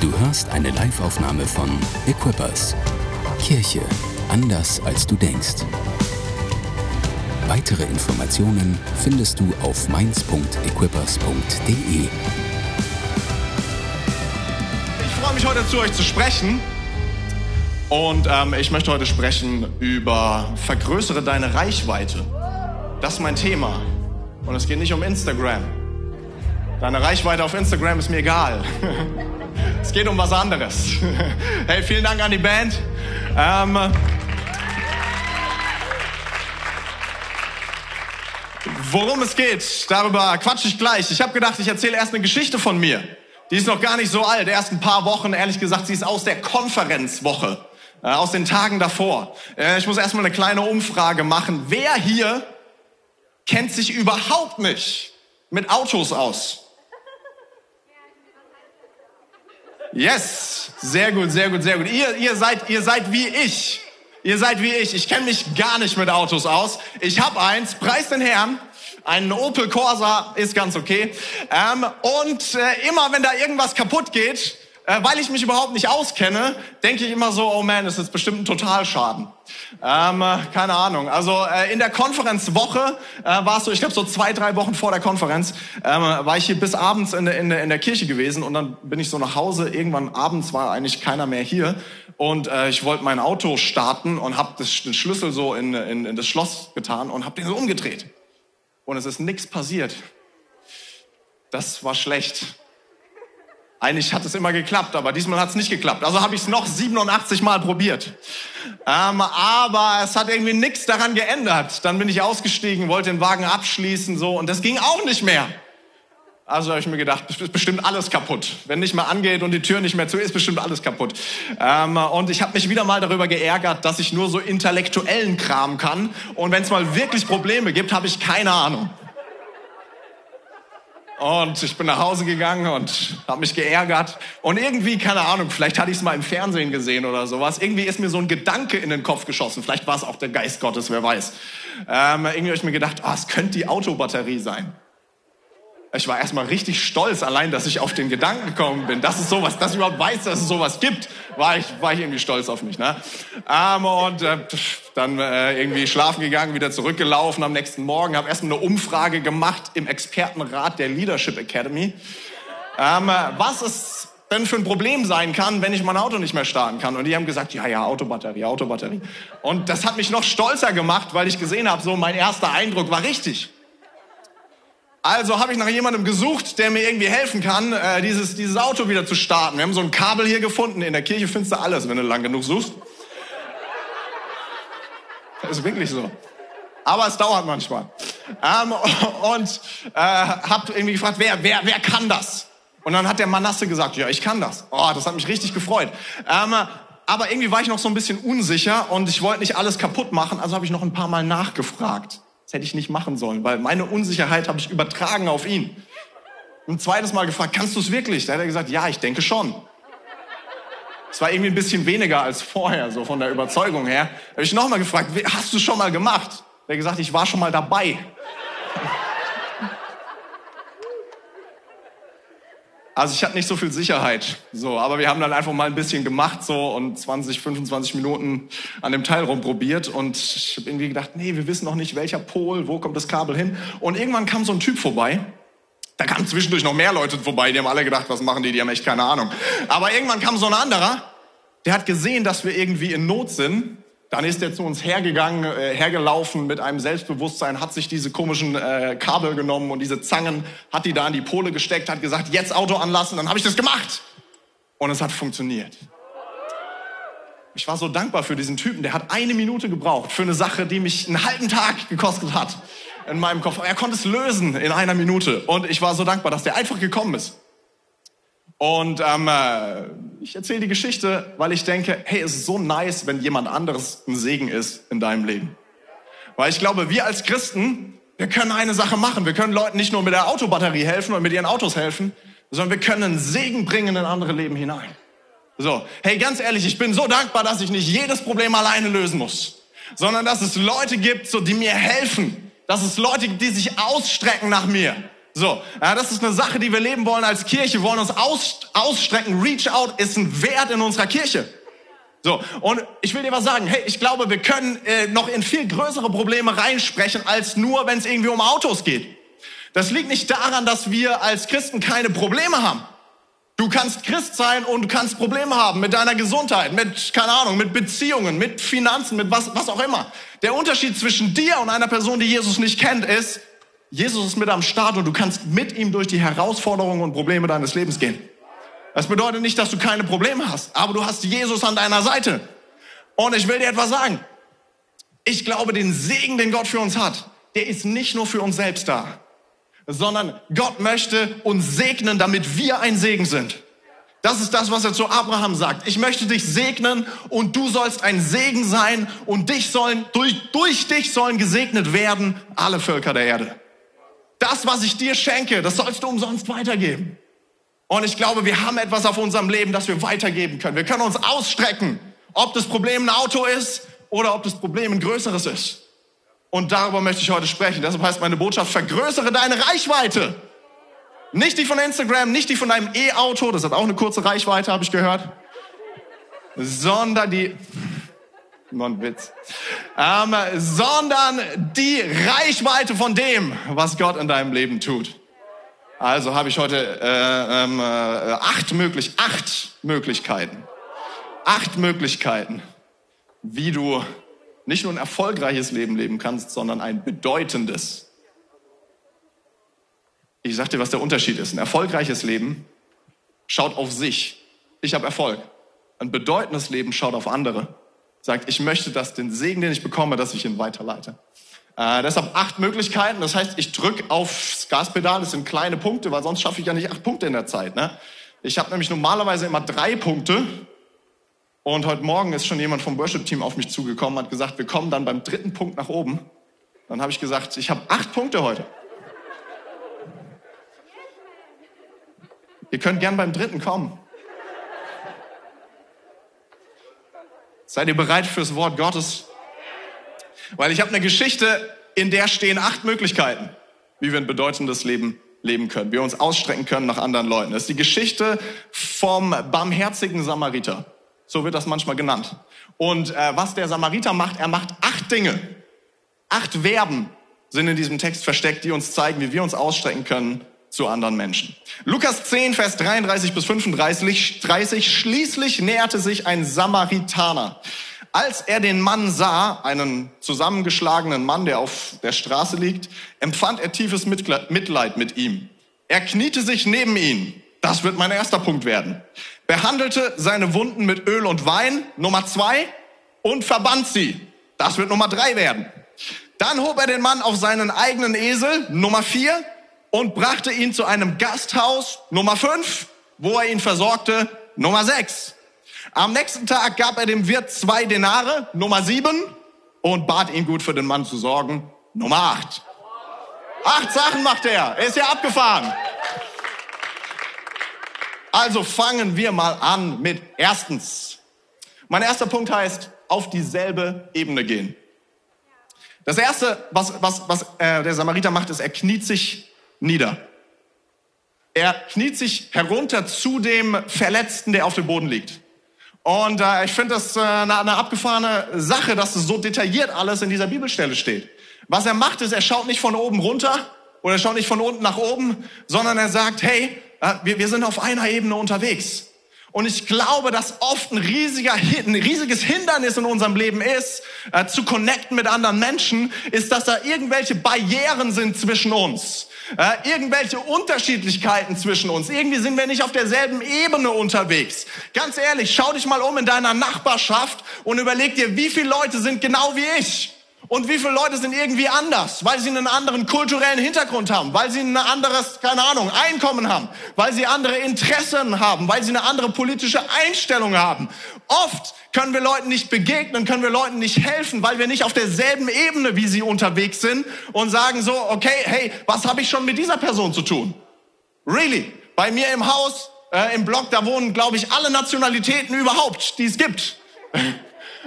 Du hörst eine Liveaufnahme von Equippers. Kirche anders als du denkst. Weitere Informationen findest du auf mainz.equippers.de. Ich freue mich heute zu euch zu sprechen. Und ähm, ich möchte heute sprechen über vergrößere deine Reichweite. Das ist mein Thema. Und es geht nicht um Instagram. Deine Reichweite auf Instagram ist mir egal. es geht um was anderes. hey, vielen Dank an die Band. Ähm, worum es geht, darüber quatsche ich gleich. Ich habe gedacht, ich erzähle erst eine Geschichte von mir. Die ist noch gar nicht so alt, erst ein paar Wochen, ehrlich gesagt, sie ist aus der Konferenzwoche, äh, aus den Tagen davor. Äh, ich muss erstmal eine kleine Umfrage machen. Wer hier kennt sich überhaupt nicht mit Autos aus? Yes, sehr gut, sehr gut, sehr gut. Ihr, ihr seid, ihr seid wie ich. Ihr seid wie ich. Ich kenne mich gar nicht mit Autos aus. Ich habe eins, preis den Herrn. Ein Opel Corsa ist ganz okay. Ähm, und äh, immer wenn da irgendwas kaputt geht, äh, weil ich mich überhaupt nicht auskenne, denke ich immer so, oh man, das ist bestimmt ein Totalschaden. Ähm, äh, keine Ahnung. Also äh, in der Konferenzwoche äh, war es so, ich glaube so zwei, drei Wochen vor der Konferenz, ähm, war ich hier bis abends in, in, in der Kirche gewesen und dann bin ich so nach Hause. Irgendwann abends war eigentlich keiner mehr hier und äh, ich wollte mein Auto starten und habe den Schlüssel so in, in, in das Schloss getan und habe den so umgedreht. Und es ist nichts passiert. Das war schlecht. Eigentlich hat es immer geklappt, aber diesmal hat es nicht geklappt. Also habe ich es noch 87 Mal probiert. Ähm, aber es hat irgendwie nichts daran geändert. Dann bin ich ausgestiegen, wollte den Wagen abschließen so und das ging auch nicht mehr. Also habe ich mir gedacht, ist bestimmt alles kaputt. Wenn nicht mal angeht und die Tür nicht mehr zu ist, bestimmt alles kaputt. Ähm, und ich habe mich wieder mal darüber geärgert, dass ich nur so intellektuellen Kram kann. Und wenn es mal wirklich Probleme gibt, habe ich keine Ahnung. Und ich bin nach Hause gegangen und habe mich geärgert. Und irgendwie, keine Ahnung, vielleicht hatte ich es mal im Fernsehen gesehen oder sowas. Irgendwie ist mir so ein Gedanke in den Kopf geschossen. Vielleicht war es auch der Geist Gottes, wer weiß. Ähm, irgendwie habe ich mir gedacht, oh, es könnte die Autobatterie sein. Ich war erstmal richtig stolz, allein, dass ich auf den Gedanken gekommen bin, dass es sowas, dass ich überhaupt weiß, dass es sowas gibt, war ich, war ich irgendwie stolz auf mich. Ne? Ähm, und äh, dann äh, irgendwie schlafen gegangen, wieder zurückgelaufen am nächsten Morgen, habe erstmal eine Umfrage gemacht im Expertenrat der Leadership Academy, ähm, was es denn für ein Problem sein kann, wenn ich mein Auto nicht mehr starten kann. Und die haben gesagt, ja, ja, Autobatterie, Autobatterie. Und das hat mich noch stolzer gemacht, weil ich gesehen habe, so mein erster Eindruck war richtig. Also habe ich nach jemandem gesucht, der mir irgendwie helfen kann, äh, dieses, dieses Auto wieder zu starten. Wir haben so ein Kabel hier gefunden. In der Kirche findest du alles, wenn du lang genug suchst. Das ist wirklich so. Aber es dauert manchmal. Ähm, und äh, habe irgendwie gefragt, wer, wer, wer kann das? Und dann hat der Manasse gesagt, ja, ich kann das. Oh, das hat mich richtig gefreut. Ähm, aber irgendwie war ich noch so ein bisschen unsicher und ich wollte nicht alles kaputt machen, also habe ich noch ein paar Mal nachgefragt. Das hätte ich nicht machen sollen, weil meine Unsicherheit habe ich übertragen auf ihn. Ein zweites Mal gefragt, kannst du es wirklich? Da hat er gesagt, ja, ich denke schon. Es war irgendwie ein bisschen weniger als vorher, so von der Überzeugung her. Da habe ich nochmal gefragt, hast du es schon mal gemacht? Er hat gesagt, ich war schon mal dabei. Also ich hatte nicht so viel Sicherheit, so, aber wir haben dann einfach mal ein bisschen gemacht so und 20, 25 Minuten an dem Teil rumprobiert und ich habe irgendwie gedacht, nee, wir wissen noch nicht, welcher Pol, wo kommt das Kabel hin und irgendwann kam so ein Typ vorbei. Da kamen zwischendurch noch mehr Leute vorbei, die haben alle gedacht, was machen die, die haben echt keine Ahnung. Aber irgendwann kam so ein anderer, der hat gesehen, dass wir irgendwie in Not sind dann ist er zu uns hergegangen, äh, hergelaufen mit einem Selbstbewusstsein, hat sich diese komischen äh, Kabel genommen und diese Zangen, hat die da an die Pole gesteckt, hat gesagt, jetzt Auto anlassen, dann habe ich das gemacht. Und es hat funktioniert. Ich war so dankbar für diesen Typen, der hat eine Minute gebraucht für eine Sache, die mich einen halben Tag gekostet hat in meinem Kopf. Er konnte es lösen in einer Minute und ich war so dankbar, dass der einfach gekommen ist. Und ähm, äh, ich erzähle die Geschichte, weil ich denke, hey, es ist so nice, wenn jemand anderes ein Segen ist in deinem Leben. Weil ich glaube, wir als Christen, wir können eine Sache machen. Wir können Leuten nicht nur mit der Autobatterie helfen und mit ihren Autos helfen, sondern wir können einen Segen bringen in andere Leben hinein. So, hey, ganz ehrlich, ich bin so dankbar, dass ich nicht jedes Problem alleine lösen muss, sondern dass es Leute gibt, so, die mir helfen, dass es Leute gibt, die sich ausstrecken nach mir, So, ja, das ist eine Sache, die wir leben wollen als Kirche, wir wollen uns aus, ausstrecken. Reach out ist ein Wert in unserer Kirche. So, und ich will dir was sagen, hey, ich glaube, wir können äh, noch in viel größere Probleme reinsprechen, als nur, wenn es irgendwie um Autos geht. Das liegt nicht daran, dass wir als Christen keine Probleme haben. Du kannst Christ sein und du kannst Probleme haben mit deiner Gesundheit, mit, keine Ahnung, mit Beziehungen, mit Finanzen, mit was, was auch immer. Der Unterschied zwischen dir und einer Person, die Jesus nicht kennt, ist, Jesus ist mit am Start und du kannst mit ihm durch die Herausforderungen und Probleme deines Lebens gehen. Das bedeutet nicht, dass du keine Probleme hast, aber du hast Jesus an deiner Seite. Und ich will dir etwas sagen. Ich glaube, den Segen, den Gott für uns hat, der ist nicht nur für uns selbst da sondern Gott möchte uns segnen, damit wir ein Segen sind. Das ist das, was er zu Abraham sagt. Ich möchte dich segnen und du sollst ein Segen sein und dich sollen, durch, durch dich sollen gesegnet werden alle Völker der Erde. Das, was ich dir schenke, das sollst du umsonst weitergeben. Und ich glaube, wir haben etwas auf unserem Leben, das wir weitergeben können. Wir können uns ausstrecken, ob das Problem ein Auto ist oder ob das Problem ein größeres ist. Und darüber möchte ich heute sprechen. Deshalb heißt meine Botschaft, vergrößere deine Reichweite. Nicht die von Instagram, nicht die von deinem E-Auto, das hat auch eine kurze Reichweite, habe ich gehört. Sondern die, non Witz, ähm, sondern die Reichweite von dem, was Gott in deinem Leben tut. Also habe ich heute äh, ähm, äh, acht, möglich, acht Möglichkeiten, acht Möglichkeiten, wie du nicht nur ein erfolgreiches Leben leben kannst, sondern ein bedeutendes. Ich sag dir, was der Unterschied ist. Ein erfolgreiches Leben schaut auf sich. Ich habe Erfolg. Ein bedeutendes Leben schaut auf andere. Sagt, ich möchte, dass den Segen, den ich bekomme, dass ich ihn weiterleite. Äh, deshalb acht Möglichkeiten. Das heißt, ich drücke aufs Gaspedal. Das sind kleine Punkte, weil sonst schaffe ich ja nicht acht Punkte in der Zeit. Ne? Ich habe nämlich normalerweise immer drei Punkte und heute Morgen ist schon jemand vom Worship-Team auf mich zugekommen, hat gesagt, wir kommen dann beim dritten Punkt nach oben. Dann habe ich gesagt, ich habe acht Punkte heute. Ihr könnt gern beim dritten kommen. Seid ihr bereit fürs Wort Gottes? Weil ich habe eine Geschichte, in der stehen acht Möglichkeiten, wie wir ein bedeutendes Leben leben können, wie wir uns ausstrecken können nach anderen Leuten. Das ist die Geschichte vom barmherzigen Samariter. So wird das manchmal genannt. Und äh, was der Samariter macht, er macht acht Dinge. Acht Verben sind in diesem Text versteckt, die uns zeigen, wie wir uns ausstrecken können zu anderen Menschen. Lukas 10, Vers 33 bis 35, 30, schließlich näherte sich ein Samaritaner. Als er den Mann sah, einen zusammengeschlagenen Mann, der auf der Straße liegt, empfand er tiefes Mitleid mit ihm. Er kniete sich neben ihn. Das wird mein erster Punkt werden behandelte seine Wunden mit Öl und Wein, Nummer zwei, und verband sie. Das wird Nummer drei werden. Dann hob er den Mann auf seinen eigenen Esel, Nummer vier, und brachte ihn zu einem Gasthaus, Nummer fünf, wo er ihn versorgte, Nummer sechs. Am nächsten Tag gab er dem Wirt zwei Denare, Nummer sieben, und bat ihn gut für den Mann zu sorgen, Nummer acht. Acht Sachen macht er. Er ist ja abgefahren. Also fangen wir mal an mit erstens. Mein erster Punkt heißt, auf dieselbe Ebene gehen. Das erste, was, was, was äh, der Samariter macht, ist, er kniet sich nieder. Er kniet sich herunter zu dem Verletzten, der auf dem Boden liegt. Und äh, ich finde das äh, eine, eine abgefahrene Sache, dass es so detailliert alles in dieser Bibelstelle steht. Was er macht, ist, er schaut nicht von oben runter oder er schaut nicht von unten nach oben, sondern er sagt, hey, äh, wir, wir sind auf einer Ebene unterwegs. Und ich glaube, dass oft ein, riesiger, ein riesiges Hindernis in unserem Leben ist, äh, zu connecten mit anderen Menschen, ist, dass da irgendwelche Barrieren sind zwischen uns. Äh, irgendwelche Unterschiedlichkeiten zwischen uns. Irgendwie sind wir nicht auf derselben Ebene unterwegs. Ganz ehrlich, schau dich mal um in deiner Nachbarschaft und überleg dir, wie viele Leute sind genau wie ich. Und wie viele Leute sind irgendwie anders, weil sie einen anderen kulturellen Hintergrund haben, weil sie ein anderes, keine Ahnung, Einkommen haben, weil sie andere Interessen haben, weil sie eine andere politische Einstellung haben. Oft können wir Leuten nicht begegnen, können wir Leuten nicht helfen, weil wir nicht auf derselben Ebene wie sie unterwegs sind und sagen so, okay, hey, was habe ich schon mit dieser Person zu tun? Really? Bei mir im Haus, äh, im Block, da wohnen, glaube ich, alle Nationalitäten überhaupt, die es gibt.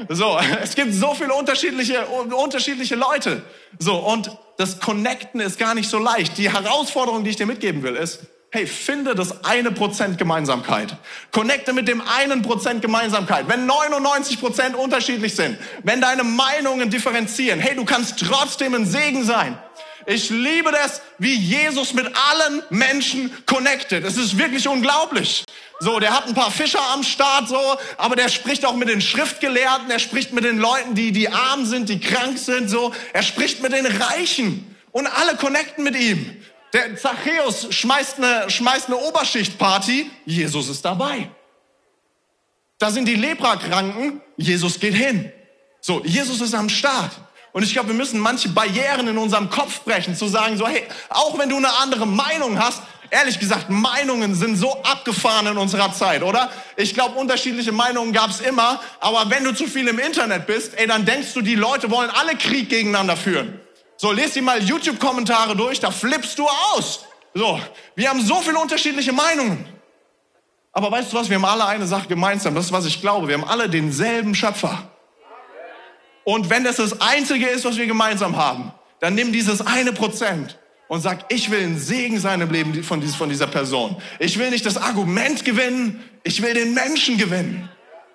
So, es gibt so viele unterschiedliche, unterschiedliche Leute. So, und das Connecten ist gar nicht so leicht. Die Herausforderung, die ich dir mitgeben will, ist, hey, finde das eine Prozent Gemeinsamkeit. Connecte mit dem einen Prozent Gemeinsamkeit. Wenn 99 Prozent unterschiedlich sind, wenn deine Meinungen differenzieren, hey, du kannst trotzdem ein Segen sein. Ich liebe das, wie Jesus mit allen Menschen connected. Es ist wirklich unglaublich. So, der hat ein paar Fischer am Start, so, aber der spricht auch mit den Schriftgelehrten, er spricht mit den Leuten, die, die arm sind, die krank sind, so. Er spricht mit den Reichen und alle connecten mit ihm. Der Zachäus schmeißt eine, schmeißt eine Oberschichtparty, Jesus ist dabei. Da sind die Leprakranken, Jesus geht hin. So, Jesus ist am Start. Und ich glaube, wir müssen manche Barrieren in unserem Kopf brechen, zu sagen so, hey, auch wenn du eine andere Meinung hast, ehrlich gesagt, Meinungen sind so abgefahren in unserer Zeit, oder? Ich glaube, unterschiedliche Meinungen gab es immer, aber wenn du zu viel im Internet bist, ey, dann denkst du, die Leute wollen alle Krieg gegeneinander führen. So, lest dir mal YouTube-Kommentare durch, da flippst du aus. So, wir haben so viele unterschiedliche Meinungen. Aber weißt du was, wir haben alle eine Sache gemeinsam, das ist, was ich glaube, wir haben alle denselben Schöpfer. Und wenn das das Einzige ist, was wir gemeinsam haben, dann nimm dieses eine Prozent und sag, ich will ein Segen sein im Leben von dieser Person. Ich will nicht das Argument gewinnen, ich will den Menschen gewinnen.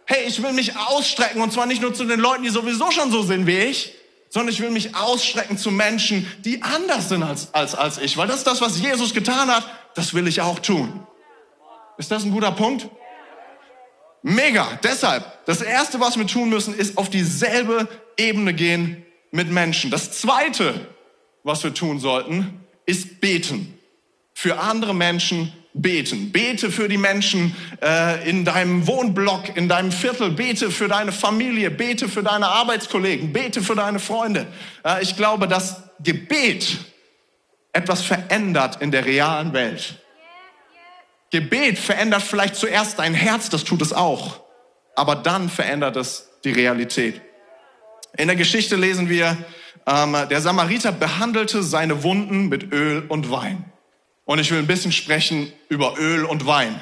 Hey, ich will mich ausstrecken und zwar nicht nur zu den Leuten, die sowieso schon so sind wie ich, sondern ich will mich ausstrecken zu Menschen, die anders sind als, als, als ich. Weil das ist das, was Jesus getan hat, das will ich auch tun. Ist das ein guter Punkt? Mega. Deshalb, das Erste, was wir tun müssen, ist auf dieselbe Ebene gehen mit Menschen. Das Zweite, was wir tun sollten, ist beten. Für andere Menschen beten. Bete für die Menschen äh, in deinem Wohnblock, in deinem Viertel. Bete für deine Familie. Bete für deine Arbeitskollegen. Bete für deine Freunde. Äh, ich glaube, dass Gebet etwas verändert in der realen Welt. Gebet verändert vielleicht zuerst dein Herz, das tut es auch, aber dann verändert es die Realität. In der Geschichte lesen wir, ähm, der Samariter behandelte seine Wunden mit Öl und Wein. Und ich will ein bisschen sprechen über Öl und Wein,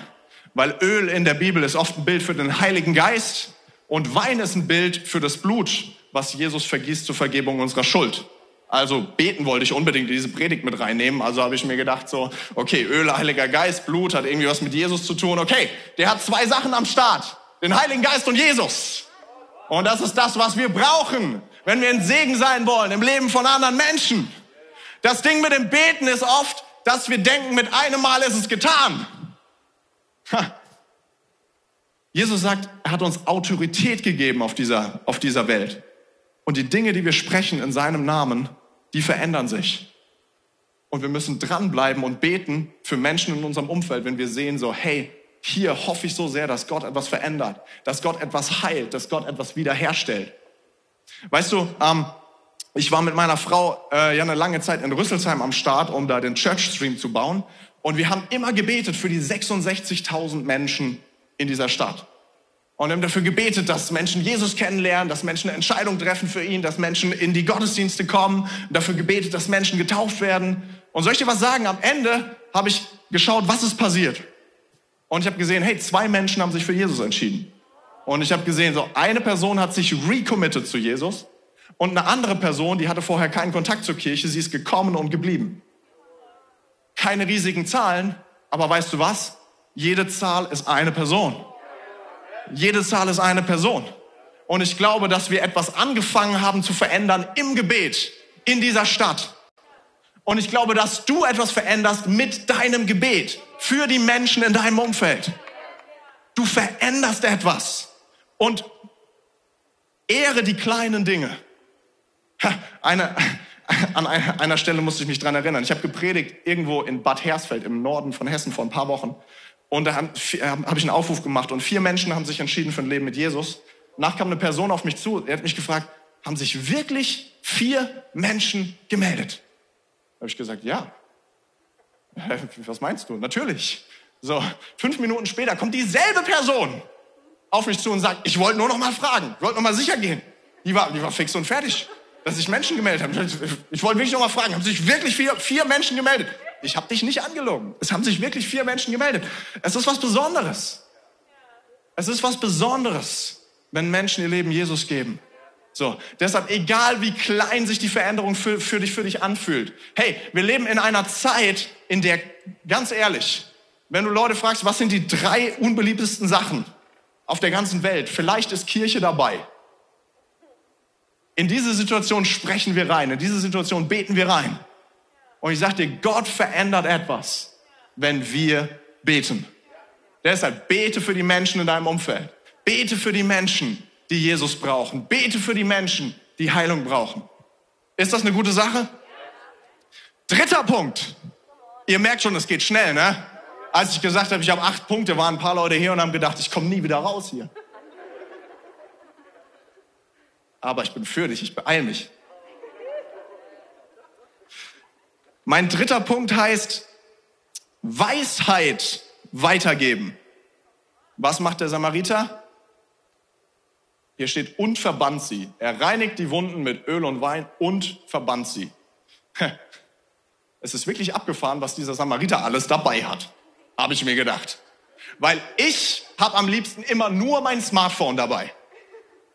weil Öl in der Bibel ist oft ein Bild für den Heiligen Geist und Wein ist ein Bild für das Blut, was Jesus vergießt zur Vergebung unserer Schuld. Also beten wollte ich unbedingt diese Predigt mit reinnehmen. Also habe ich mir gedacht so, okay, Öl, Heiliger Geist, Blut hat irgendwie was mit Jesus zu tun. Okay, der hat zwei Sachen am Start. Den Heiligen Geist und Jesus. Und das ist das, was wir brauchen, wenn wir ein Segen sein wollen im Leben von anderen Menschen. Das Ding mit dem Beten ist oft, dass wir denken, mit einem Mal ist es getan. Ha. Jesus sagt, er hat uns Autorität gegeben auf dieser, auf dieser Welt. Und die Dinge, die wir sprechen in seinem Namen, die verändern sich. Und wir müssen dranbleiben und beten für Menschen in unserem Umfeld, wenn wir sehen so, hey, hier hoffe ich so sehr, dass Gott etwas verändert, dass Gott etwas heilt, dass Gott etwas wiederherstellt. Weißt du, ähm, ich war mit meiner Frau äh, ja eine lange Zeit in Rüsselsheim am Start, um da den Church Stream zu bauen. Und wir haben immer gebetet für die 66.000 Menschen in dieser Stadt. Und wir haben dafür gebetet, dass Menschen Jesus kennenlernen, dass Menschen eine Entscheidung treffen für ihn, dass Menschen in die Gottesdienste kommen, dafür gebetet, dass Menschen getauft werden. Und soll ich dir was sagen? Am Ende habe ich geschaut, was ist passiert. Und ich habe gesehen, hey, zwei Menschen haben sich für Jesus entschieden. Und ich habe gesehen, so eine Person hat sich recommitted zu Jesus und eine andere Person, die hatte vorher keinen Kontakt zur Kirche, sie ist gekommen und geblieben. Keine riesigen Zahlen, aber weißt du was? Jede Zahl ist eine Person. Jede Zahl ist eine Person. Und ich glaube, dass wir etwas angefangen haben zu verändern im Gebet in dieser Stadt. Und ich glaube, dass du etwas veränderst mit deinem Gebet für die Menschen in deinem Umfeld. Du veränderst etwas. Und ehre die kleinen Dinge. Eine, an einer Stelle musste ich mich dran erinnern. Ich habe gepredigt irgendwo in Bad Hersfeld im Norden von Hessen vor ein paar Wochen. Und da habe hab ich einen Aufruf gemacht und vier Menschen haben sich entschieden für ein Leben mit Jesus. Danach kam eine Person auf mich zu, er hat mich gefragt, haben sich wirklich vier Menschen gemeldet? Da habe ich gesagt, ja. Was meinst du? Natürlich. So, fünf Minuten später kommt dieselbe Person auf mich zu und sagt, ich wollte nur noch mal fragen, ich wollte noch mal sicher gehen. Die war, die war fix und fertig, dass sich Menschen gemeldet haben. Ich wollte wirklich noch mal fragen, haben sich wirklich vier, vier Menschen gemeldet? Ich habe dich nicht angelogen. Es haben sich wirklich vier Menschen gemeldet. Es ist was Besonderes. Es ist was Besonderes, wenn Menschen ihr Leben Jesus geben. So, deshalb, egal wie klein sich die Veränderung für, für dich, für dich anfühlt. Hey, wir leben in einer Zeit, in der, ganz ehrlich, wenn du Leute fragst, was sind die drei unbeliebtesten Sachen auf der ganzen Welt, vielleicht ist Kirche dabei. In diese Situation sprechen wir rein, in diese Situation beten wir rein. Und ich dir, Gott verändert etwas, wenn wir beten. Deshalb bete für die Menschen in deinem Umfeld. Bete für die Menschen, die Jesus brauchen. Bete für die Menschen, die Heilung brauchen. Ist das eine gute Sache? Dritter Punkt. Ihr merkt schon, es geht schnell, ne? Als ich gesagt habe, ich habe acht Punkte, waren ein paar Leute hier und haben gedacht, ich komme nie wieder raus hier. Aber ich bin für dich, ich beeile mich. Mein dritter Punkt heißt Weisheit weitergeben. Was macht der Samariter? Hier steht und verbannt sie. Er reinigt die Wunden mit Öl und Wein und verbannt sie. Es ist wirklich abgefahren, was dieser Samariter alles dabei hat, habe ich mir gedacht. Weil ich habe am liebsten immer nur mein Smartphone dabei.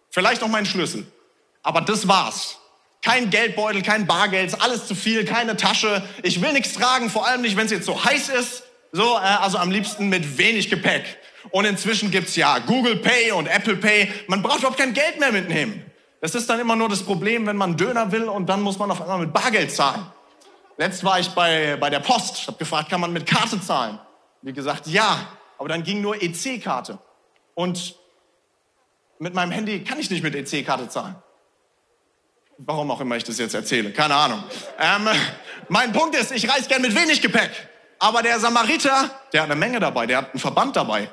Vielleicht noch meinen Schlüssel. Aber das war's. Kein Geldbeutel, kein Bargeld, alles zu viel, keine Tasche. Ich will nichts tragen, vor allem nicht, wenn es jetzt so heiß ist. So, äh, also am liebsten mit wenig Gepäck. Und inzwischen gibt's ja Google Pay und Apple Pay. Man braucht überhaupt kein Geld mehr mitnehmen. Das ist dann immer nur das Problem, wenn man Döner will und dann muss man auf einmal mit Bargeld zahlen. Letzt war ich bei, bei der Post. Ich habe gefragt, kann man mit Karte zahlen? Wie gesagt, ja. Aber dann ging nur EC-Karte. Und mit meinem Handy kann ich nicht mit EC-Karte zahlen. Warum auch immer ich das jetzt erzähle, keine Ahnung. Ähm, mein Punkt ist, ich reise gern mit wenig Gepäck. Aber der Samariter, der hat eine Menge dabei, der hat einen Verband dabei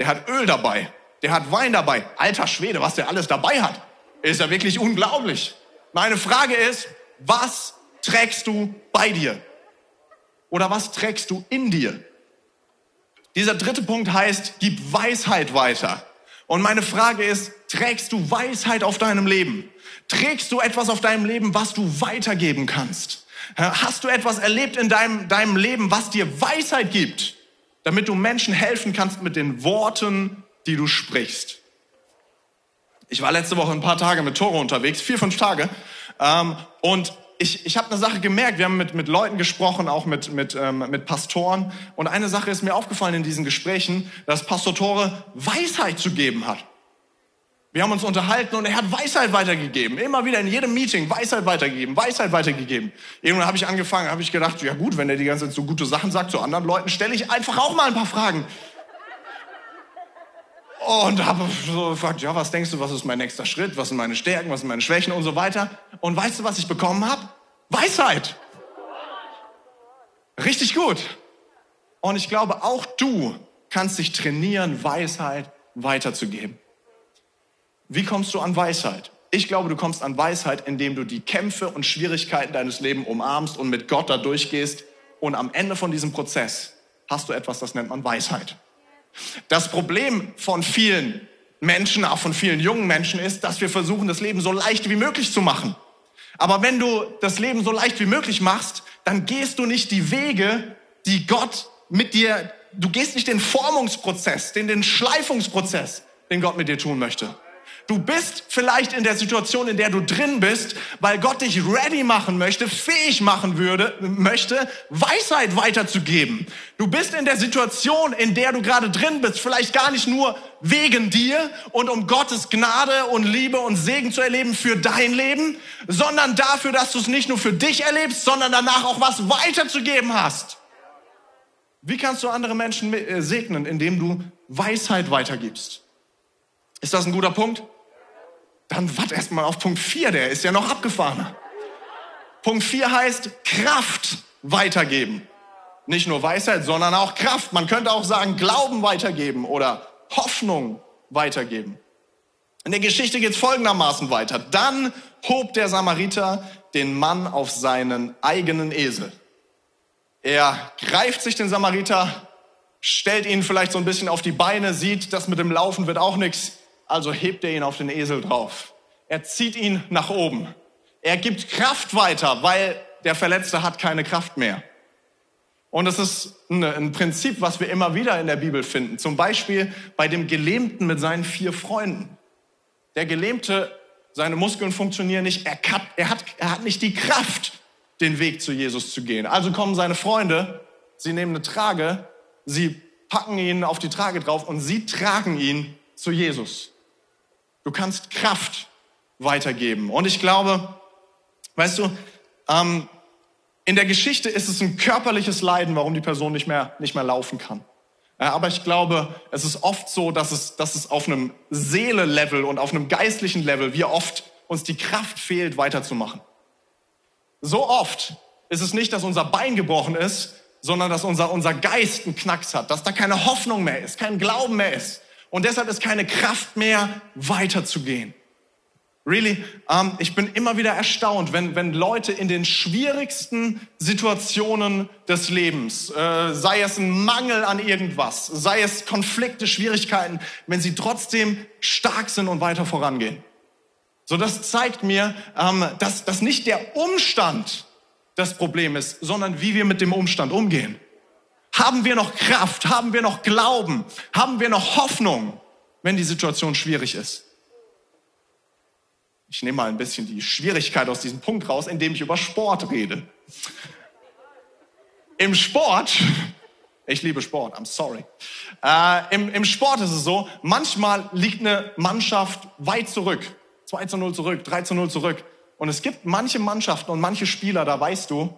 der hat Öl dabei, der hat Wein dabei. Alter Schwede, was der alles dabei hat, ist ja wirklich unglaublich. Meine Frage ist, was trägst du bei dir? Oder was trägst du in dir? Dieser dritte Punkt heißt, gib Weisheit weiter. Und meine Frage ist, trägst du Weisheit auf deinem Leben? Trägst du etwas auf deinem Leben, was du weitergeben kannst? Hast du etwas erlebt in deinem, deinem Leben, was dir Weisheit gibt? damit du Menschen helfen kannst mit den Worten, die du sprichst. Ich war letzte Woche ein paar Tage mit Toro unterwegs, vier, fünf Tage. Ähm, und ich, ich habe eine Sache gemerkt, wir haben mit, mit Leuten gesprochen, auch mit, mit, ähm, mit Pastoren. Und eine Sache ist mir aufgefallen in diesen Gesprächen, dass Pastor Tore Weisheit zu geben hat. Wir haben uns unterhalten und er hat Weisheit weitergegeben. Immer wieder in jedem Meeting Weisheit weitergegeben, Weisheit weitergegeben. Irgendwann habe ich angefangen, habe ich gedacht, ja gut, wenn er die ganze Zeit so gute Sachen sagt zu anderen Leuten, stelle ich einfach auch mal ein paar Fragen. Und habe so gefragt, ja, was denkst du, was ist mein nächster Schritt? Was sind meine Stärken, was sind meine Schwächen und so weiter? Und weißt du, was ich bekommen habe? Weisheit. Richtig gut. Und ich glaube, auch du kannst dich trainieren, Weisheit weiterzugeben. Wie kommst du an Weisheit? Ich glaube, du kommst an Weisheit, indem du die Kämpfe und Schwierigkeiten deines Lebens umarmst und mit Gott da durchgehst. Und am Ende von diesem Prozess hast du etwas, das nennt man Weisheit. Das Problem von vielen Menschen, auch von vielen jungen Menschen, ist, dass wir versuchen, das Leben so leicht wie möglich zu machen. Aber wenn du das Leben so leicht wie möglich machst, dann gehst du nicht die Wege, die Gott mit dir, du gehst nicht den Formungsprozess, den, den Schleifungsprozess, den Gott mit dir tun möchte. Du bist vielleicht in der Situation, in der du drin bist, weil Gott dich ready machen möchte, fähig machen würde, möchte, Weisheit weiterzugeben. Du bist in der Situation, in der du gerade drin bist, vielleicht gar nicht nur wegen dir und um Gottes Gnade und Liebe und Segen zu erleben für dein Leben, sondern dafür, dass du es nicht nur für dich erlebst, sondern danach auch was weiterzugeben hast. Wie kannst du andere Menschen äh, segnen, indem du Weisheit weitergibst? Ist das ein guter Punkt? Dann warte erst mal auf Punkt 4, der ist ja noch abgefahrener. Punkt 4 heißt Kraft weitergeben. Nicht nur Weisheit, sondern auch Kraft. Man könnte auch sagen Glauben weitergeben oder Hoffnung weitergeben. In der Geschichte geht es folgendermaßen weiter. Dann hob der Samariter den Mann auf seinen eigenen Esel. Er greift sich den Samariter, stellt ihn vielleicht so ein bisschen auf die Beine, sieht, das mit dem Laufen wird auch nichts also hebt er ihn auf den Esel drauf. Er zieht ihn nach oben. Er gibt Kraft weiter, weil der Verletzte hat keine Kraft mehr. Und das ist ein Prinzip, was wir immer wieder in der Bibel finden. Zum Beispiel bei dem Gelähmten mit seinen vier Freunden. Der Gelähmte, seine Muskeln funktionieren nicht. Er, kann, er, hat, er hat nicht die Kraft, den Weg zu Jesus zu gehen. Also kommen seine Freunde, sie nehmen eine Trage, sie packen ihn auf die Trage drauf und sie tragen ihn zu Jesus. Du kannst Kraft weitergeben. Und ich glaube, weißt du, ähm, in der Geschichte ist es ein körperliches Leiden, warum die Person nicht mehr, nicht mehr laufen kann. Aber ich glaube, es ist oft so, dass es, dass es auf einem Seele-Level und auf einem geistlichen Level, wie oft uns die Kraft fehlt, weiterzumachen. So oft ist es nicht, dass unser Bein gebrochen ist, sondern dass unser, unser Geist einen Knacks hat, dass da keine Hoffnung mehr ist, kein Glauben mehr ist. Und deshalb ist keine Kraft mehr, weiterzugehen. Really, ähm, ich bin immer wieder erstaunt, wenn, wenn Leute in den schwierigsten Situationen des Lebens, äh, sei es ein Mangel an irgendwas, sei es Konflikte, Schwierigkeiten, wenn sie trotzdem stark sind und weiter vorangehen. So, das zeigt mir, ähm, dass, dass nicht der Umstand das Problem ist, sondern wie wir mit dem Umstand umgehen. Haben wir noch Kraft? Haben wir noch Glauben? Haben wir noch Hoffnung, wenn die Situation schwierig ist? Ich nehme mal ein bisschen die Schwierigkeit aus diesem Punkt raus, indem ich über Sport rede. Im Sport, ich liebe Sport, I'm sorry. Äh, im, Im Sport ist es so, manchmal liegt eine Mannschaft weit zurück. 2 zu 0 zurück, 3 zu 0 zurück. Und es gibt manche Mannschaften und manche Spieler, da weißt du,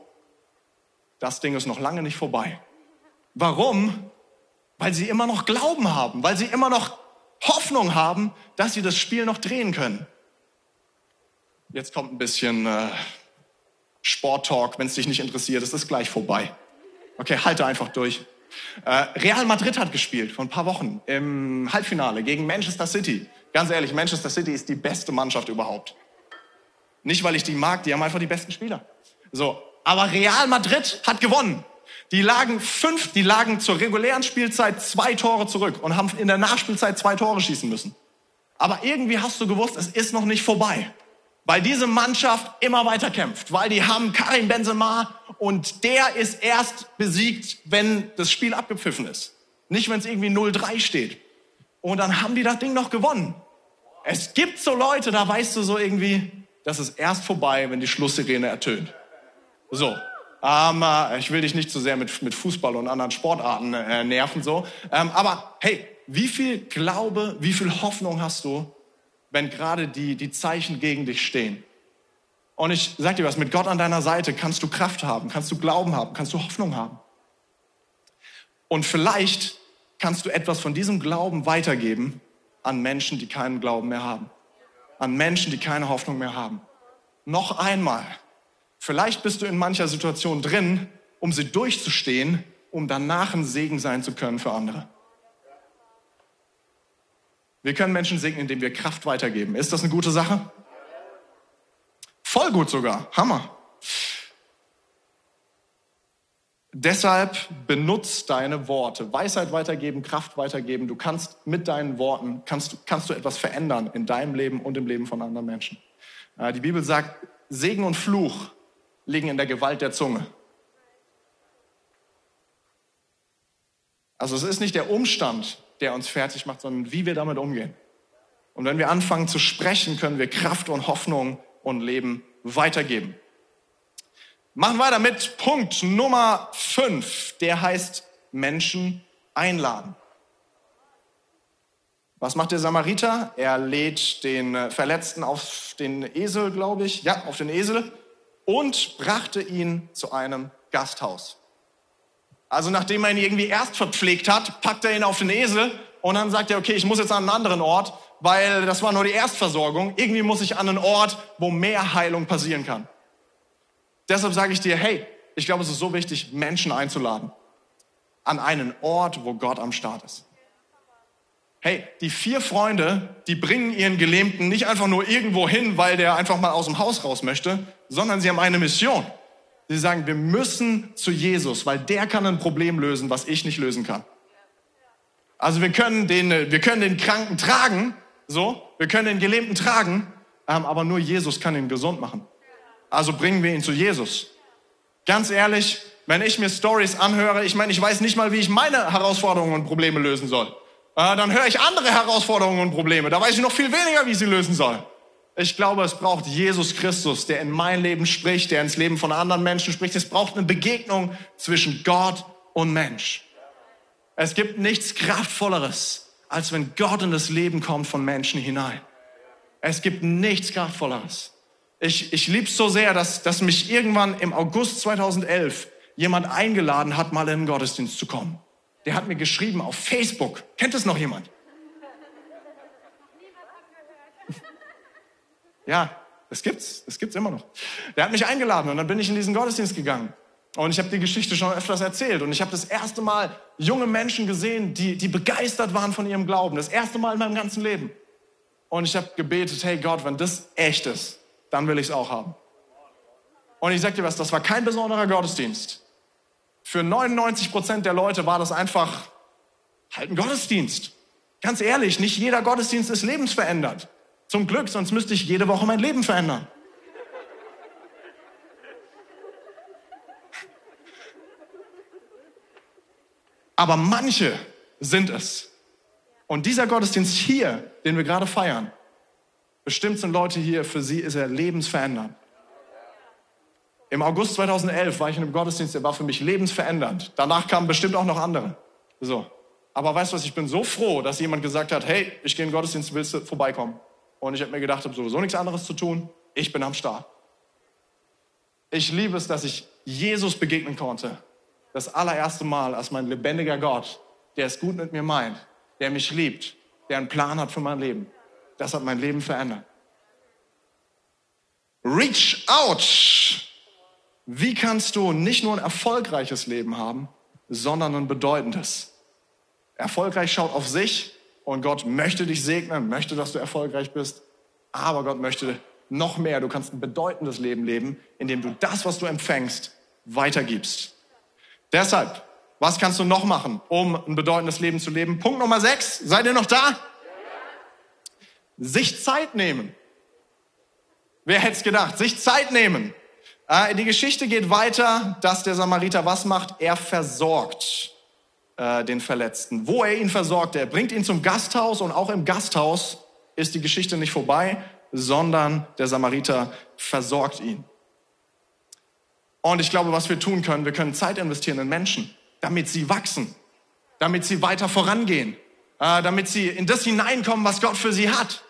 das Ding ist noch lange nicht vorbei. Warum? Weil sie immer noch Glauben haben, weil sie immer noch Hoffnung haben, dass sie das Spiel noch drehen können. Jetzt kommt ein bisschen äh, Sporttalk, wenn es dich nicht interessiert, es ist gleich vorbei. Okay, halte einfach durch. Äh, Real Madrid hat gespielt vor ein paar Wochen im Halbfinale gegen Manchester City. Ganz ehrlich, Manchester City ist die beste Mannschaft überhaupt. Nicht, weil ich die mag, die haben einfach die besten Spieler. So, aber Real Madrid hat gewonnen. Die lagen fünf, die lagen zur regulären Spielzeit zwei Tore zurück und haben in der Nachspielzeit zwei Tore schießen müssen. Aber irgendwie hast du gewusst, es ist noch nicht vorbei weil diese Mannschaft immer weiter kämpft, weil die haben Karim Benzema und der ist erst besiegt, wenn das Spiel abgepfiffen ist. Nicht, wenn es irgendwie 0-3 steht. Und dann haben die das Ding noch gewonnen. Es gibt so Leute, da weißt du so irgendwie, das ist erst vorbei, wenn die Schlusssirene ertönt. So. Ähm, äh, ich will dich nicht zu so sehr mit, mit Fußball und anderen Sportarten äh, nerven, so. Ähm, aber hey, wie viel Glaube, wie viel Hoffnung hast du, wenn gerade die, die Zeichen gegen dich stehen. Und ich sag dir was, mit Gott an deiner Seite kannst du Kraft haben, kannst du Glauben haben, kannst du Hoffnung haben. Und vielleicht kannst du etwas von diesem Glauben weitergeben an Menschen, die keinen Glauben mehr haben. An Menschen, die keine Hoffnung mehr haben. Noch einmal. Vielleicht bist du in mancher Situation drin, um sie durchzustehen, um danach ein Segen sein zu können für andere. Wir können Menschen segnen, indem wir Kraft weitergeben. Ist das eine gute Sache? Voll gut sogar. Hammer. Deshalb benutzt deine Worte. Weisheit weitergeben, Kraft weitergeben. Du kannst mit deinen Worten, kannst, kannst du etwas verändern in deinem Leben und im Leben von anderen Menschen. Äh, die Bibel sagt, Segen und Fluch liegen in der Gewalt der Zunge. Also es ist nicht der Umstand, der uns fertig macht, sondern wie wir damit umgehen. Und wenn wir anfangen zu sprechen, können wir Kraft und Hoffnung und Leben weitergeben. Machen weiter mit Punkt Nummer 5, der heißt Menschen einladen. Was macht der Samariter? Er lädt den äh, Verletzten auf den Esel, glaube ich, ja, auf den Esel und brachte ihn zu einem Gasthaus. Also nachdem er ihn irgendwie erst verpflegt hat, packt er ihn auf den Esel und dann sagt er, okay, ich muss jetzt an einen anderen Ort, weil das war nur die Erstversorgung. Irgendwie muss ich an einen Ort, wo mehr Heilung passieren kann. Deshalb sage ich dir, hey, ich glaube, es ist so wichtig, Menschen einzuladen. An einen Ort, wo Gott am Start ist. Hey, die vier Freunde, die bringen ihren Gelähmten nicht einfach nur irgendwo hin, weil der einfach mal aus dem Haus raus möchte, sondern sie haben eine Mission. Sie sagen, wir müssen zu Jesus, weil der kann ein Problem lösen, was ich nicht lösen kann. Also wir können den, wir können den Kranken tragen, so, wir können den Gelähmten tragen, ähm, aber nur Jesus kann ihn gesund machen. Also bringen wir ihn zu Jesus. Ganz ehrlich, wenn ich mir Stories anhöre, ich meine, ich weiß nicht mal, wie ich meine Herausforderungen und Probleme lösen soll. Äh, dann höre ich andere Herausforderungen und Probleme. Da weiß ich noch viel weniger, wie ich sie lösen soll. Ich glaube, es braucht Jesus Christus, der in mein Leben spricht, der ins Leben von anderen Menschen spricht. Es braucht eine Begegnung zwischen Gott und Mensch. Es gibt nichts Kraftvolleres, als wenn Gott in das Leben kommt von Menschen hinein. Es gibt nichts Kraftvolleres. Ich, ich liebe es so sehr, dass, dass mich irgendwann im August 2011 jemand eingeladen hat, mal in den Gottesdienst zu kommen. Der hat mir geschrieben auf Facebook. Kennt es noch jemand? Ja, das gibt's, das gibt's immer noch. Der hat mich eingeladen und dann bin ich in diesen Gottesdienst gegangen. Und ich habe die Geschichte schon öfters erzählt. Und ich habe das erste Mal junge Menschen gesehen, die, die begeistert waren von ihrem Glauben. Das erste Mal in meinem ganzen Leben. Und ich habe gebetet, hey Gott, wenn das echt ist, dann will ich es auch haben. Und ich sag dir was, das war kein besonderer Gottesdienst. Für 99 Prozent der Leute war das einfach halt ein Gottesdienst. Ganz ehrlich, nicht jeder Gottesdienst ist lebensverändert. Zum Glück, sonst müsste ich jede Woche mein Leben verändern. Aber manche sind es. Und dieser Gottesdienst hier, den wir gerade feiern, bestimmt sind Leute hier, für sie ist er lebensverändernd. Im August 2011 war ich in einem Gottesdienst, der war für mich lebensverändernd. Danach kamen bestimmt auch noch andere. So. Aber weißt du was, ich bin so froh, dass jemand gesagt hat, hey, ich gehe in den Gottesdienst, willst du vorbeikommen? Und ich habe mir gedacht, ich habe sowieso nichts anderes zu tun. Ich bin am Start. Ich liebe es, dass ich Jesus begegnen konnte. Das allererste Mal als mein lebendiger Gott, der es gut mit mir meint, der mich liebt, der einen Plan hat für mein Leben. Das hat mein Leben verändert. Reach out. Wie kannst du nicht nur ein erfolgreiches Leben haben, sondern ein bedeutendes? Erfolgreich schaut auf sich, und Gott möchte dich segnen, möchte, dass du erfolgreich bist. Aber Gott möchte noch mehr. Du kannst ein bedeutendes Leben leben, indem du das, was du empfängst, weitergibst. Deshalb, was kannst du noch machen, um ein bedeutendes Leben zu leben? Punkt Nummer sechs. Seid ihr noch da? Sich Zeit nehmen. Wer hätte es gedacht? Sich Zeit nehmen. Äh, die Geschichte geht weiter, dass der Samariter was macht? Er versorgt äh, den Verletzten. Wo er ihn versorgt, er bringt ihn zum Gasthaus und auch im Gasthaus ist die Geschichte nicht vorbei, sondern der Samariter versorgt ihn. Und ich glaube, was wir tun können, wir können Zeit investieren in Menschen, damit sie wachsen, damit sie weiter vorangehen, äh, damit sie in das hineinkommen, was Gott für sie hat.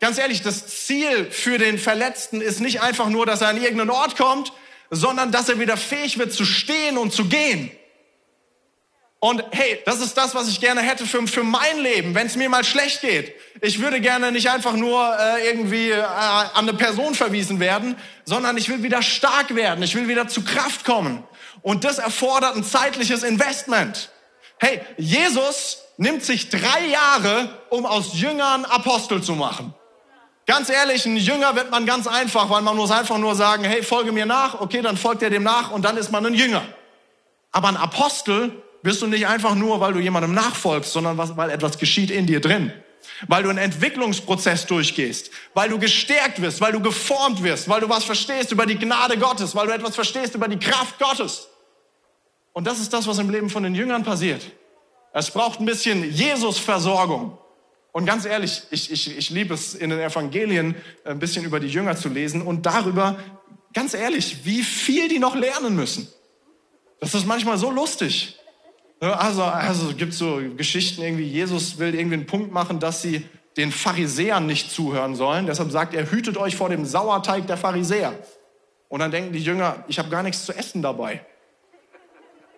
Ganz ehrlich, das Ziel für den Verletzten ist nicht einfach nur, dass er an irgendeinen Ort kommt, sondern dass er wieder fähig wird zu stehen und zu gehen. Und hey, das ist das, was ich gerne hätte für, für mein Leben, wenn es mir mal schlecht geht. Ich würde gerne nicht einfach nur äh, irgendwie äh, an eine Person verwiesen werden, sondern ich will wieder stark werden. Ich will wieder zu Kraft kommen. Und das erfordert ein zeitliches Investment. Hey, Jesus nimmt sich drei Jahre, um aus Jüngern Apostel zu machen. Ganz ehrlich, ein Jünger wird man ganz einfach, weil man muss einfach nur sagen, hey, folge mir nach, okay, dann folgt er dem nach und dann ist man ein Jünger. Aber ein Apostel wirst du nicht einfach nur, weil du jemandem nachfolgst, sondern weil etwas geschieht in dir drin. Weil du einen Entwicklungsprozess durchgehst, weil du gestärkt wirst, weil du geformt wirst, weil du was verstehst über die Gnade Gottes, weil du etwas verstehst über die Kraft Gottes. Und das ist das, was im Leben von den Jüngern passiert. Es braucht ein bisschen Jesus-Versorgung. Und ganz ehrlich, ich, ich, ich liebe es in den Evangelien ein bisschen über die Jünger zu lesen und darüber, ganz ehrlich, wie viel die noch lernen müssen. Das ist manchmal so lustig. Also, also gibt so Geschichten irgendwie, Jesus will irgendwie einen Punkt machen, dass sie den Pharisäern nicht zuhören sollen. Deshalb sagt er, hütet euch vor dem Sauerteig der Pharisäer. Und dann denken die Jünger, ich habe gar nichts zu essen dabei.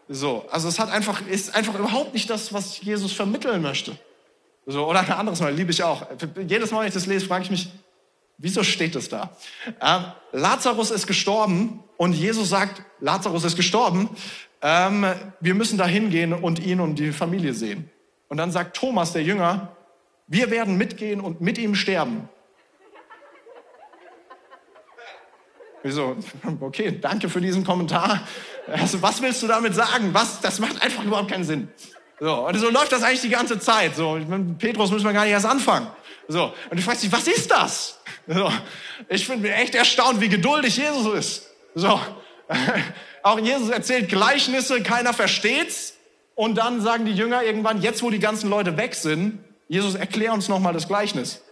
So, also es hat einfach, ist einfach überhaupt nicht das, was Jesus vermitteln möchte. So, oder ein anderes Mal, liebe ich auch. Jedes Mal, wenn ich das lese, frage ich mich, wieso steht das da? Äh, Lazarus ist gestorben und Jesus sagt, Lazarus ist gestorben ähm, wir müssen da hingehen und ihn und die Familie sehen. Und dann sagt Thomas, der Jünger, wir werden mitgehen und mit ihm sterben. Wieso? Okay, danke für diesen Kommentar. Also, was willst du damit sagen? Was? Das macht einfach überhaupt keinen Sinn. So, und so läuft das eigentlich die ganze Zeit. So, mit Petrus müssen wir gar nicht erst anfangen. So, und du fragst dich, was ist das? So, ich bin echt erstaunt, wie geduldig Jesus ist. So, auch Jesus erzählt Gleichnisse, keiner versteht's. Und dann sagen die Jünger irgendwann, jetzt wo die ganzen Leute weg sind, Jesus, erklär uns nochmal das Gleichnis.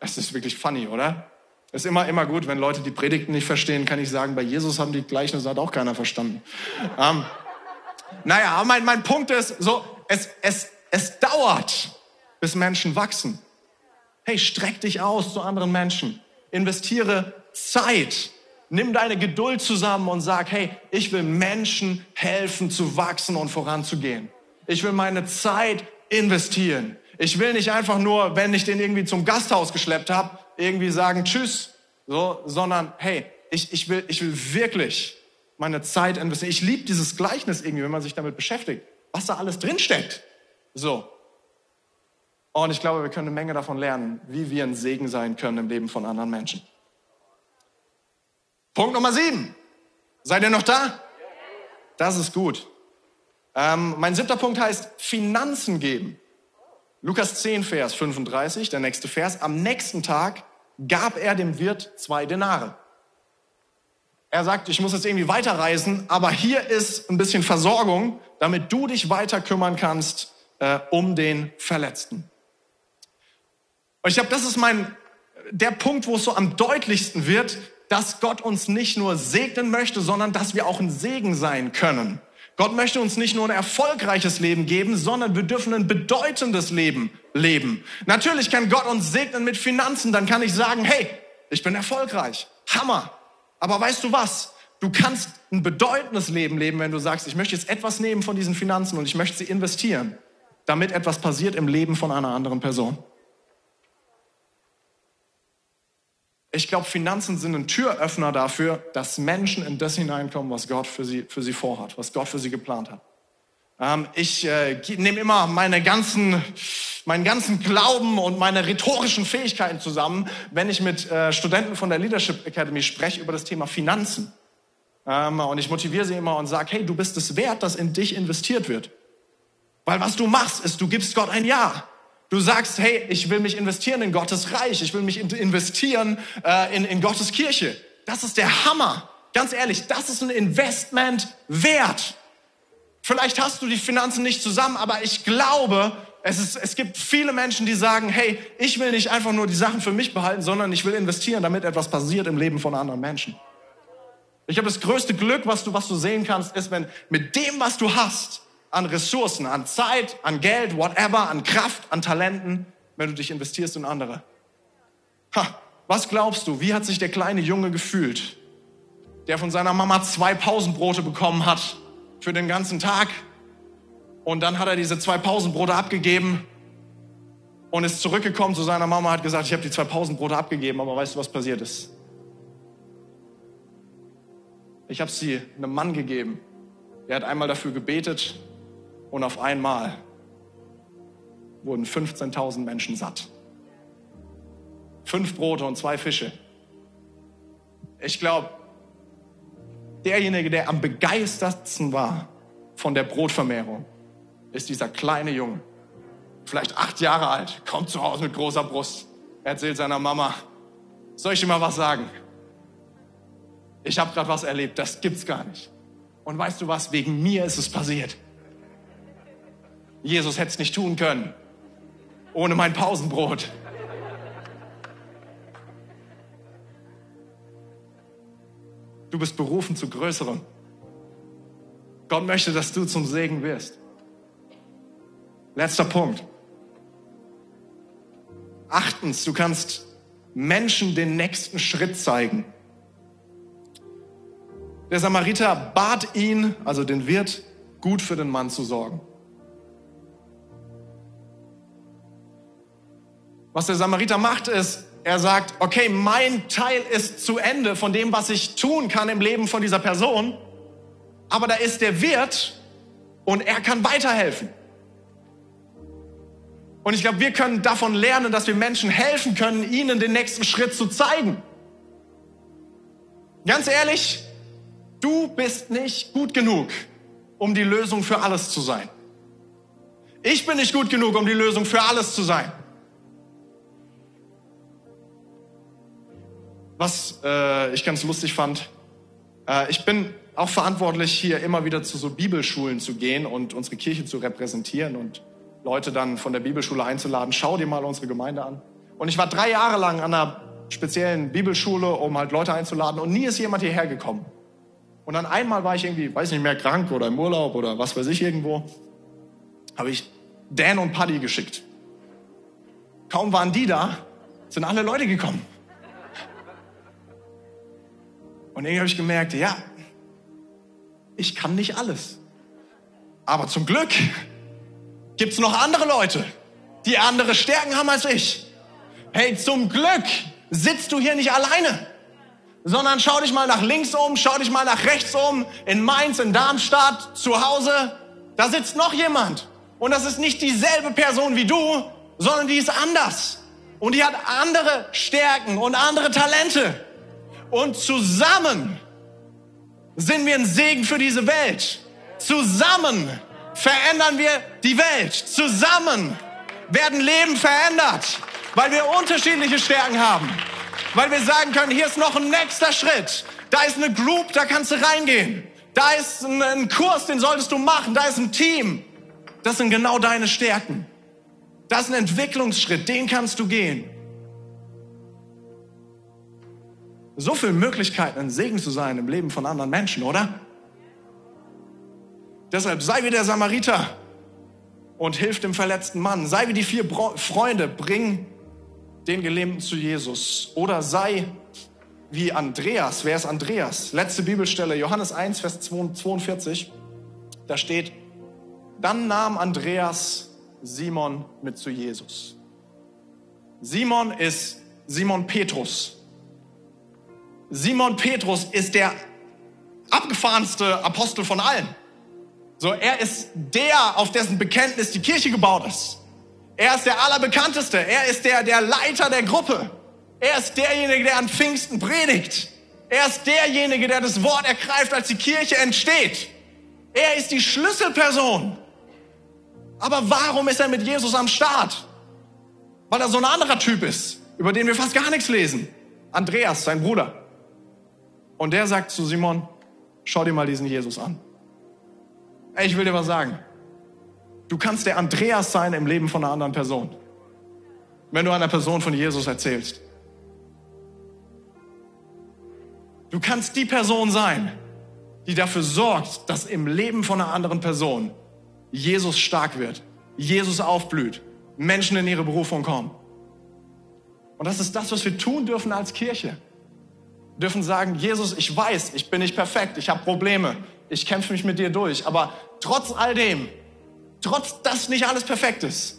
Es ist wirklich funny, oder? Ist immer, immer gut, wenn Leute die Predigten nicht verstehen, kann ich sagen, bei Jesus haben die Gleichnisse hat auch keiner verstanden. ähm, naja, mein, mein Punkt ist, so, es, es, es dauert, bis Menschen wachsen. Hey, streck dich aus zu anderen Menschen. Investiere Zeit. Nimm deine Geduld zusammen und sag, hey, ich will Menschen helfen zu wachsen und voranzugehen. Ich will meine Zeit investieren. Ich will nicht einfach nur, wenn ich den irgendwie zum Gasthaus geschleppt habe, irgendwie sagen Tschüss, so, sondern hey, ich, ich, will, ich will wirklich meine Zeit investieren. Ich liebe dieses Gleichnis irgendwie, wenn man sich damit beschäftigt, was da alles drinsteckt. So. Und ich glaube, wir können eine Menge davon lernen, wie wir ein Segen sein können im Leben von anderen Menschen. Punkt Nummer sieben. Seid ihr noch da? Das ist gut. Ähm, mein siebter Punkt heißt Finanzen geben. Lukas 10, Vers 35, der nächste Vers. Am nächsten Tag gab er dem Wirt zwei Denare. Er sagt, ich muss jetzt irgendwie weiterreisen, aber hier ist ein bisschen Versorgung, damit du dich weiter kümmern kannst äh, um den Verletzten. Und ich glaube, das ist mein, der Punkt, wo es so am deutlichsten wird, dass Gott uns nicht nur segnen möchte, sondern dass wir auch ein Segen sein können. Gott möchte uns nicht nur ein erfolgreiches Leben geben, sondern wir dürfen ein bedeutendes Leben leben. Natürlich kann Gott uns segnen mit Finanzen, dann kann ich sagen, hey, ich bin erfolgreich. Hammer. Aber weißt du was? Du kannst ein bedeutendes Leben leben, wenn du sagst, ich möchte jetzt etwas nehmen von diesen Finanzen und ich möchte sie investieren, damit etwas passiert im Leben von einer anderen Person. Ich glaube, Finanzen sind ein Türöffner dafür, dass Menschen in das hineinkommen, was Gott für sie, für sie vorhat, was Gott für sie geplant hat. Ähm, ich äh, nehme immer meine ganzen, meinen ganzen Glauben und meine rhetorischen Fähigkeiten zusammen, wenn ich mit äh, Studenten von der Leadership Academy spreche über das Thema Finanzen. Ähm, und ich motiviere sie immer und sage, hey, du bist es wert, dass in dich investiert wird. Weil was du machst, ist, du gibst Gott ein Ja. Du sagst, hey, ich will mich investieren in Gottes Reich, ich will mich investieren äh, in, in Gottes Kirche. Das ist der Hammer. Ganz ehrlich, das ist ein Investment wert. Vielleicht hast du die Finanzen nicht zusammen, aber ich glaube, es, ist, es gibt viele Menschen, die sagen, hey, ich will nicht einfach nur die Sachen für mich behalten, sondern ich will investieren, damit etwas passiert im Leben von anderen Menschen. Ich habe das größte Glück, was du, was du sehen kannst, ist, wenn mit dem, was du hast, an Ressourcen, an Zeit, an Geld, whatever, an Kraft, an Talenten, wenn du dich investierst in andere. Ha, was glaubst du, wie hat sich der kleine Junge gefühlt, der von seiner Mama zwei Pausenbrote bekommen hat für den ganzen Tag? Und dann hat er diese zwei Pausenbrote abgegeben und ist zurückgekommen zu seiner Mama, hat gesagt, ich habe die zwei Pausenbrote abgegeben, aber weißt du, was passiert ist? Ich habe sie einem Mann gegeben. Er hat einmal dafür gebetet und auf einmal wurden 15.000 Menschen satt. Fünf Brote und zwei Fische. Ich glaube, derjenige, der am begeistertsten war von der Brotvermehrung, ist dieser kleine Junge. Vielleicht acht Jahre alt, kommt zu Hause mit großer Brust, erzählt seiner Mama, soll ich dir mal was sagen? ich habe gerade was erlebt, das gibt's gar nicht. Und weißt du was, wegen mir ist es passiert. Jesus hätte es nicht tun können, ohne mein Pausenbrot. Du bist berufen zu Größerem. Gott möchte, dass du zum Segen wirst. Letzter Punkt. Achtens, du kannst Menschen den nächsten Schritt zeigen. Der Samariter bat ihn, also den Wirt, gut für den Mann zu sorgen. Was der Samariter macht, ist, er sagt, okay, mein Teil ist zu Ende von dem, was ich tun kann im Leben von dieser Person, aber da ist der Wirt und er kann weiterhelfen. Und ich glaube, wir können davon lernen, dass wir Menschen helfen können, ihnen den nächsten Schritt zu zeigen. Ganz ehrlich, Du bist nicht gut genug, um die Lösung für alles zu sein. Ich bin nicht gut genug, um die Lösung für alles zu sein. Was äh, ich ganz lustig fand, äh, ich bin auch verantwortlich, hier immer wieder zu so Bibelschulen zu gehen und unsere Kirche zu repräsentieren und Leute dann von der Bibelschule einzuladen. Schau dir mal unsere Gemeinde an. Und ich war drei Jahre lang an einer speziellen Bibelschule, um halt Leute einzuladen und nie ist jemand hierher gekommen. Und dann einmal war ich irgendwie, weiß nicht mehr, krank oder im Urlaub oder was weiß ich irgendwo, habe ich Dan und Paddy geschickt. Kaum waren die da, sind alle Leute gekommen. Und irgendwie habe ich gemerkt, ja, ich kann nicht alles. Aber zum Glück gibt es noch andere Leute, die andere Stärken haben als ich. Hey, zum Glück sitzt du hier nicht alleine, sondern schau dich mal nach links um, schau dich mal nach rechts um, in Mainz, in Darmstadt, zu Hause. Da sitzt noch jemand. Und das ist nicht dieselbe Person wie du, sondern die ist anders. Und die hat andere Stärken und andere Talente. Und zusammen sind wir ein Segen für diese Welt. Zusammen verändern wir die Welt. Zusammen werden Leben verändert, weil wir unterschiedliche Stärken haben. Weil wir sagen können, hier ist noch ein nächster Schritt. Da ist eine Group, da kannst du reingehen. Da ist ein, Kurs, den solltest du machen. Da ist ein Team. Das sind genau deine Stärken. Das ist ein Entwicklungsschritt, den kannst du gehen. So viele Möglichkeiten, ein Segen zu sein im Leben von anderen Menschen, oder? Deshalb sei wie der Samariter und hilf dem verletzten Mann. Sei wie die vier Freunde, bring den Gelähmten zu Jesus. Oder sei wie Andreas. Wer ist Andreas? Letzte Bibelstelle, Johannes 1, Vers 42. Da steht, dann nahm Andreas Simon mit zu Jesus. Simon ist Simon Petrus. Simon Petrus ist der abgefahrenste Apostel von allen. So, er ist der, auf dessen Bekenntnis die Kirche gebaut ist. Er ist der allerbekannteste. Er ist der, der Leiter der Gruppe. Er ist derjenige, der an Pfingsten predigt. Er ist derjenige, der das Wort ergreift, als die Kirche entsteht. Er ist die Schlüsselperson. Aber warum ist er mit Jesus am Start? Weil er so ein anderer Typ ist, über den wir fast gar nichts lesen. Andreas, sein Bruder. Und der sagt zu Simon, schau dir mal diesen Jesus an. Ich will dir was sagen. Du kannst der Andreas sein im Leben von einer anderen Person. Wenn du einer Person von Jesus erzählst. Du kannst die Person sein, die dafür sorgt, dass im Leben von einer anderen Person Jesus stark wird, Jesus aufblüht, Menschen in ihre Berufung kommen. Und das ist das, was wir tun dürfen als Kirche dürfen sagen, Jesus, ich weiß, ich bin nicht perfekt, ich habe Probleme, ich kämpfe mich mit dir durch, aber trotz all dem, trotz dass nicht alles perfekt ist,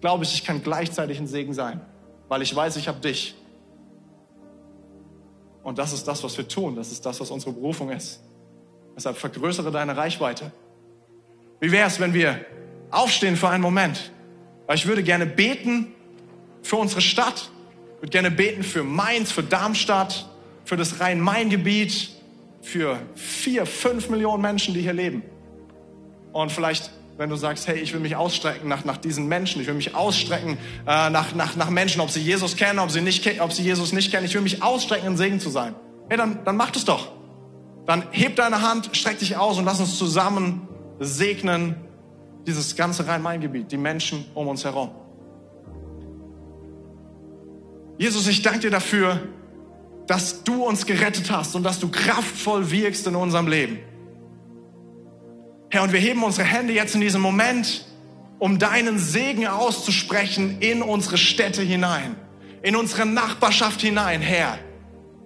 glaube ich, ich kann gleichzeitig ein Segen sein, weil ich weiß, ich habe dich. Und das ist das, was wir tun, das ist das, was unsere Berufung ist. Deshalb vergrößere deine Reichweite. Wie wäre es, wenn wir aufstehen für einen Moment? Weil ich würde gerne beten für unsere Stadt, ich würde gerne beten für Mainz, für Darmstadt, für das Rhein-Main-Gebiet, für vier, fünf Millionen Menschen, die hier leben. Und vielleicht, wenn du sagst, hey, ich will mich ausstrecken nach, nach diesen Menschen, ich will mich ausstrecken äh, nach, nach, nach Menschen, ob sie Jesus kennen, ob sie, nicht, ob sie Jesus nicht kennen, ich will mich ausstrecken, ein Segen zu sein. Hey, dann, dann mach das doch. Dann heb deine Hand, streck dich aus und lass uns zusammen segnen dieses ganze Rhein-Main-Gebiet, die Menschen um uns herum. Jesus, ich danke dir dafür, dass du uns gerettet hast und dass du kraftvoll wirkst in unserem Leben. Herr, und wir heben unsere Hände jetzt in diesem Moment, um deinen Segen auszusprechen in unsere Städte hinein, in unsere Nachbarschaft hinein, Herr.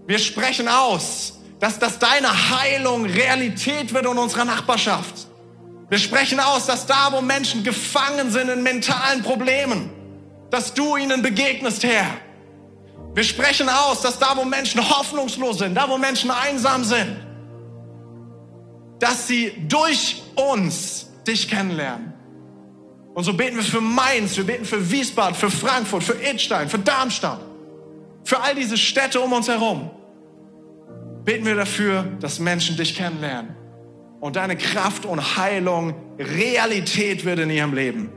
Wir sprechen aus, dass, dass deine Heilung Realität wird in unserer Nachbarschaft. Wir sprechen aus, dass da, wo Menschen gefangen sind in mentalen Problemen, dass du ihnen begegnest, Herr wir sprechen aus, dass da, wo Menschen hoffnungslos sind, da, wo Menschen einsam sind, dass sie durch uns dich kennenlernen. Und so beten wir für Mainz, wir beten für Wiesbaden, für Frankfurt, für Idstein, für Darmstadt, für all diese Städte um uns herum. Beten wir dafür, dass Menschen dich kennenlernen und deine Kraft und Heilung Realität wird in ihrem Leben.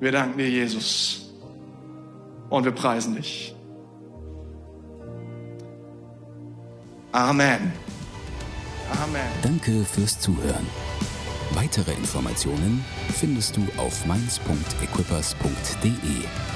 Wir danken dir, Jesus und wir preisen dich. Amen. Amen. Danke fürs Zuhören. Weitere Informationen findest du auf mainz.equippers.de.